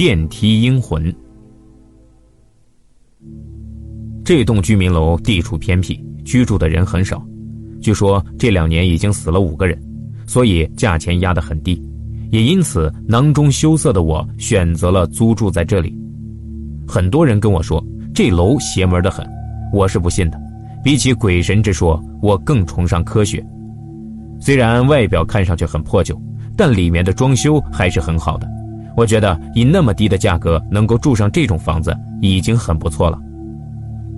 电梯阴魂。这栋居民楼地处偏僻，居住的人很少。据说这两年已经死了五个人，所以价钱压得很低。也因此，囊中羞涩的我选择了租住在这里。很多人跟我说这楼邪门的很，我是不信的。比起鬼神之说，我更崇尚科学。虽然外表看上去很破旧，但里面的装修还是很好的。我觉得以那么低的价格能够住上这种房子已经很不错了。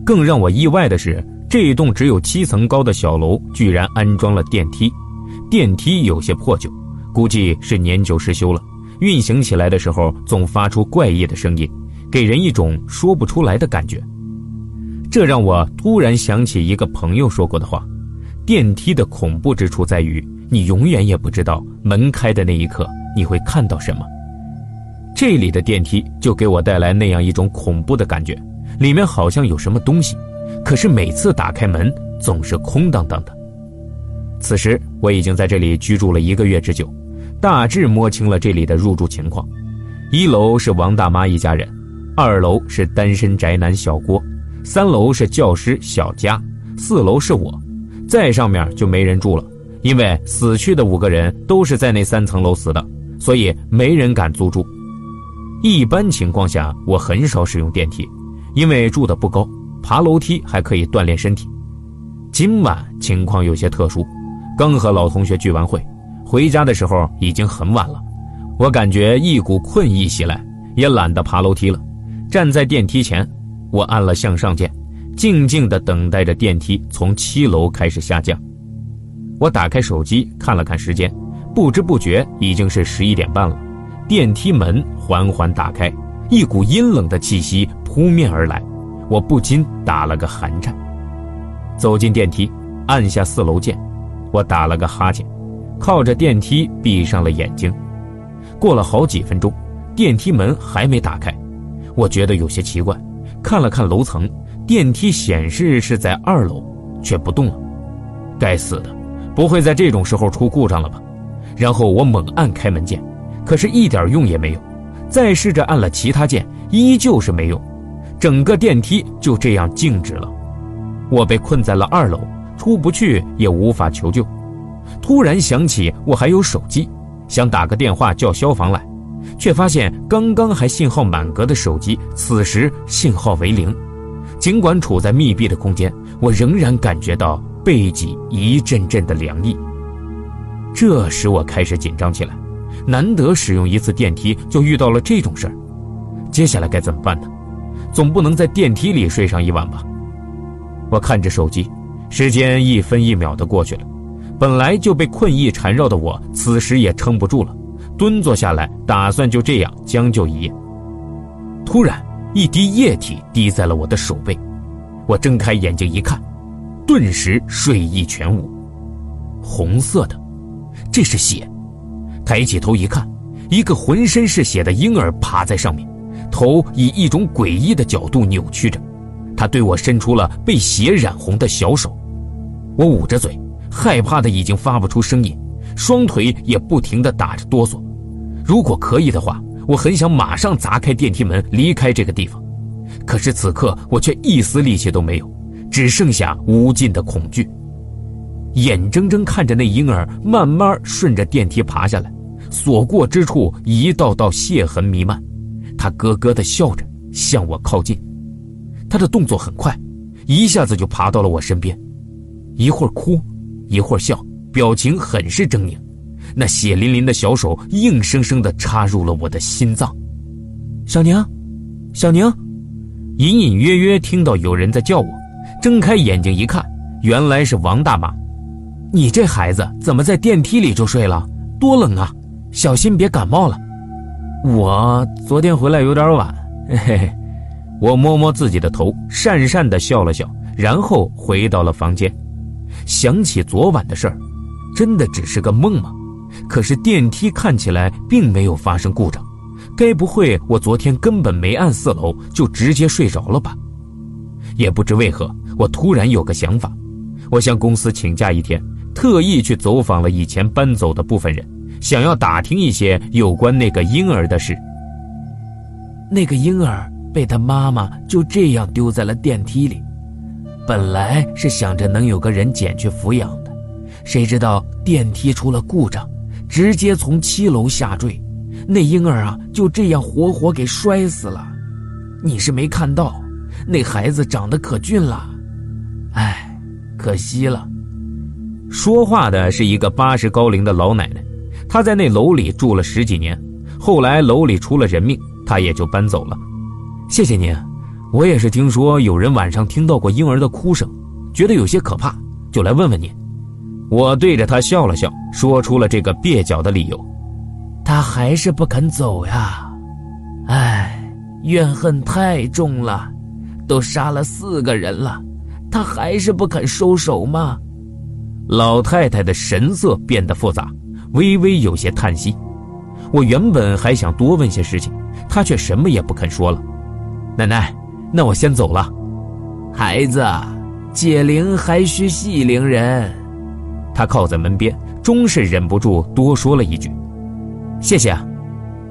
更让我意外的是，这一栋只有七层高的小楼居然安装了电梯，电梯有些破旧。估计是年久失修了，运行起来的时候总发出怪异的声音，给人一种说不出来的感觉。这让我突然想起一个朋友说过的话：电梯的恐怖之处在于，你永远也不知道门开的那一刻你会看到什么。这里的电梯就给我带来那样一种恐怖的感觉，里面好像有什么东西，可是每次打开门总是空荡荡的。此时我已经在这里居住了一个月之久。大致摸清了这里的入住情况，一楼是王大妈一家人，二楼是单身宅男小郭，三楼是教师小佳，四楼是我，再上面就没人住了，因为死去的五个人都是在那三层楼死的，所以没人敢租住。一般情况下，我很少使用电梯，因为住的不高，爬楼梯还可以锻炼身体。今晚情况有些特殊，刚和老同学聚完会。回家的时候已经很晚了，我感觉一股困意袭来，也懒得爬楼梯了。站在电梯前，我按了向上键，静静地等待着电梯从七楼开始下降。我打开手机看了看时间，不知不觉已经是十一点半了。电梯门缓缓打开，一股阴冷的气息扑面而来，我不禁打了个寒颤。走进电梯，按下四楼键，我打了个哈欠。靠着电梯闭上了眼睛，过了好几分钟，电梯门还没打开，我觉得有些奇怪，看了看楼层，电梯显示是在二楼，却不动了。该死的，不会在这种时候出故障了吧？然后我猛按开门键，可是一点用也没有。再试着按了其他键，依旧是没用，整个电梯就这样静止了。我被困在了二楼，出不去也无法求救。突然想起我还有手机，想打个电话叫消防来，却发现刚刚还信号满格的手机，此时信号为零。尽管处在密闭的空间，我仍然感觉到背脊一阵阵的凉意。这使我开始紧张起来，难得使用一次电梯就遇到了这种事儿，接下来该怎么办呢？总不能在电梯里睡上一晚吧？我看着手机，时间一分一秒的过去了。本来就被困意缠绕的我，此时也撑不住了，蹲坐下来，打算就这样将就一夜。突然，一滴液体滴在了我的手背，我睁开眼睛一看，顿时睡意全无，红色的，这是血。抬起头一看，一个浑身是血的婴儿爬在上面，头以一种诡异的角度扭曲着，他对我伸出了被血染红的小手，我捂着嘴。害怕的已经发不出声音，双腿也不停地打着哆嗦。如果可以的话，我很想马上砸开电梯门离开这个地方。可是此刻我却一丝力气都没有，只剩下无尽的恐惧。眼睁睁看着那婴儿慢慢顺着电梯爬下来，所过之处一道道血痕弥漫。他咯咯地笑着向我靠近，他的动作很快，一下子就爬到了我身边，一会儿哭。一会儿笑，表情很是狰狞，那血淋淋的小手硬生生地插入了我的心脏。小宁，小宁，隐隐约约听到有人在叫我，睁开眼睛一看，原来是王大妈。你这孩子怎么在电梯里就睡了？多冷啊！小心别感冒了。我昨天回来有点晚，嘿嘿。我摸摸自己的头，讪讪地笑了笑，然后回到了房间。想起昨晚的事儿，真的只是个梦吗？可是电梯看起来并没有发生故障，该不会我昨天根本没按四楼就直接睡着了吧？也不知为何，我突然有个想法，我向公司请假一天，特意去走访了以前搬走的部分人，想要打听一些有关那个婴儿的事。那个婴儿被他妈妈就这样丢在了电梯里。本来是想着能有个人捡去抚养的，谁知道电梯出了故障，直接从七楼下坠，那婴儿啊就这样活活给摔死了。你是没看到，那孩子长得可俊了，哎，可惜了。说话的是一个八十高龄的老奶奶，她在那楼里住了十几年，后来楼里出了人命，他也就搬走了。谢谢您。我也是听说有人晚上听到过婴儿的哭声，觉得有些可怕，就来问问您。我对着他笑了笑，说出了这个蹩脚的理由。他还是不肯走呀，唉，怨恨太重了，都杀了四个人了，他还是不肯收手吗？老太太的神色变得复杂，微微有些叹息。我原本还想多问些事情，他却什么也不肯说了。奶奶。那我先走了，孩子，解铃还需系铃人。他靠在门边，终是忍不住多说了一句：“谢谢。”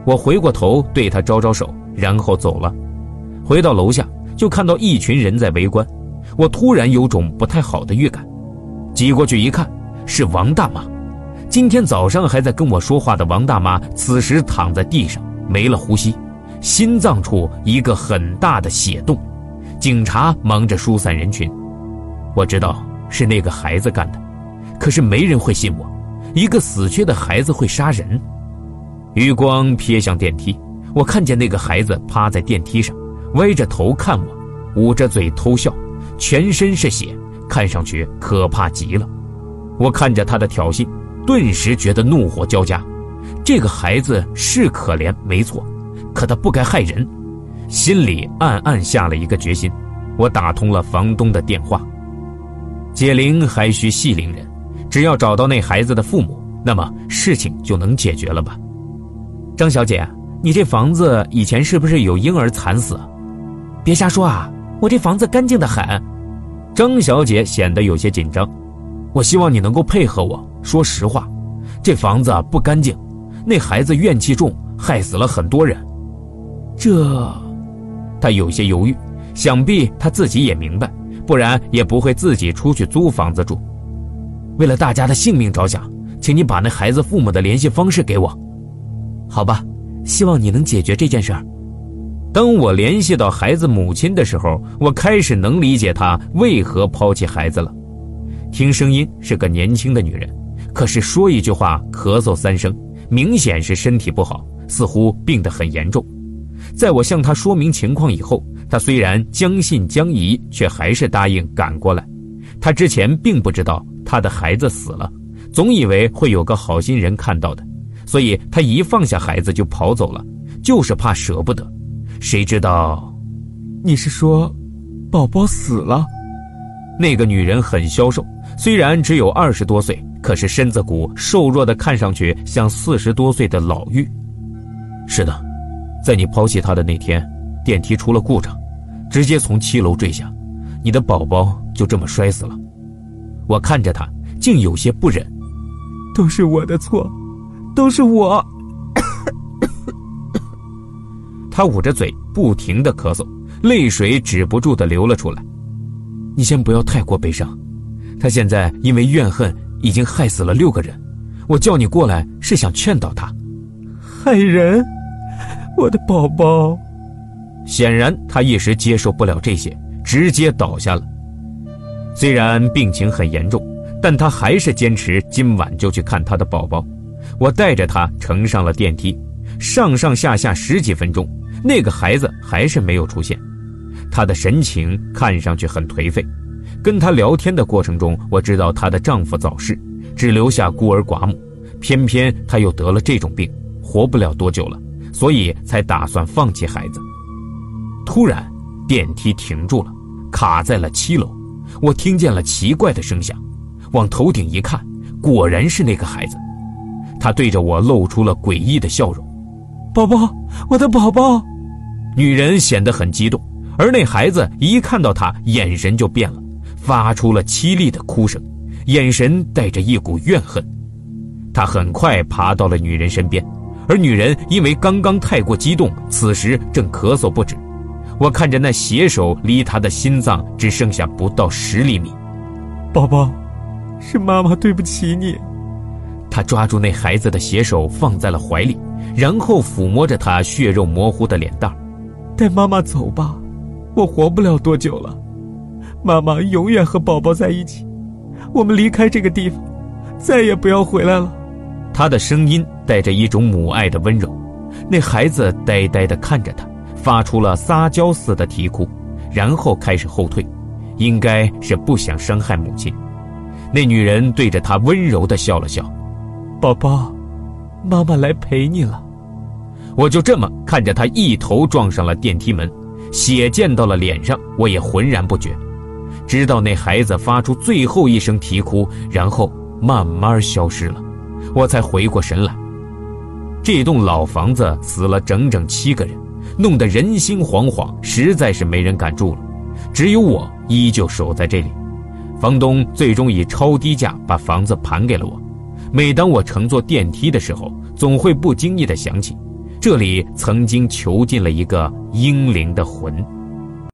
我回过头对他招招手，然后走了。回到楼下，就看到一群人在围观，我突然有种不太好的预感。挤过去一看，是王大妈。今天早上还在跟我说话的王大妈，此时躺在地上，没了呼吸。心脏处一个很大的血洞，警察忙着疏散人群。我知道是那个孩子干的，可是没人会信我，一个死去的孩子会杀人。余光瞥向电梯，我看见那个孩子趴在电梯上，歪着头看我，捂着嘴偷笑，全身是血，看上去可怕极了。我看着他的挑衅，顿时觉得怒火交加。这个孩子是可怜，没错。可他不该害人，心里暗暗下了一个决心。我打通了房东的电话，解铃还需系铃人，只要找到那孩子的父母，那么事情就能解决了吧？张小姐，你这房子以前是不是有婴儿惨死？别瞎说啊！我这房子干净的很。张小姐显得有些紧张，我希望你能够配合我说实话，这房子不干净，那孩子怨气重，害死了很多人。这，他有些犹豫，想必他自己也明白，不然也不会自己出去租房子住。为了大家的性命着想，请你把那孩子父母的联系方式给我，好吧？希望你能解决这件事儿。当我联系到孩子母亲的时候，我开始能理解她为何抛弃孩子了。听声音是个年轻的女人，可是说一句话咳嗽三声，明显是身体不好，似乎病得很严重。在我向她说明情况以后，她虽然将信将疑，却还是答应赶过来。她之前并不知道她的孩子死了，总以为会有个好心人看到的，所以她一放下孩子就跑走了，就是怕舍不得。谁知道，你是说，宝宝死了？那个女人很消瘦，虽然只有二十多岁，可是身子骨瘦弱的，看上去像四十多岁的老妪。是的。在你抛弃他的那天，电梯出了故障，直接从七楼坠下，你的宝宝就这么摔死了。我看着他，竟有些不忍。都是我的错，都是我。他捂着嘴，不停的咳嗽，泪水止不住的流了出来。你先不要太过悲伤，他现在因为怨恨已经害死了六个人，我叫你过来是想劝导他。害人？我的宝宝，显然他一时接受不了这些，直接倒下了。虽然病情很严重，但他还是坚持今晚就去看他的宝宝。我带着他乘上了电梯，上上下下十几分钟，那个孩子还是没有出现。他的神情看上去很颓废。跟她聊天的过程中，我知道她的丈夫早逝，只留下孤儿寡母，偏偏她又得了这种病，活不了多久了。所以才打算放弃孩子。突然，电梯停住了，卡在了七楼。我听见了奇怪的声响，往头顶一看，果然是那个孩子。他对着我露出了诡异的笑容：“宝宝，我的宝宝！”女人显得很激动，而那孩子一看到她，眼神就变了，发出了凄厉的哭声，眼神带着一股怨恨。他很快爬到了女人身边。而女人因为刚刚太过激动，此时正咳嗽不止。我看着那血手离他的心脏只剩下不到十厘米。宝宝，是妈妈对不起你。他抓住那孩子的血手放在了怀里，然后抚摸着他血肉模糊的脸蛋带妈妈走吧，我活不了多久了。妈妈永远和宝宝在一起，我们离开这个地方，再也不要回来了。他的声音带着一种母爱的温柔。那孩子呆呆地看着他，发出了撒娇似的啼哭，然后开始后退，应该是不想伤害母亲。那女人对着他温柔地笑了笑。宝宝，妈妈来陪你了。我就这么看着他一头撞上了电梯门，血溅到了脸上，我也浑然不觉。直到那孩子发出最后一声啼哭，然后慢慢消失了，我才回过神来。这栋老房子死了整整七个人，弄得人心惶惶，实在是没人敢住了。只有我依旧守在这里。房东最终以超低价把房子盘给了我。每当我乘坐电梯的时候，总会不经意地想起，这里曾经囚禁了一个英灵的魂。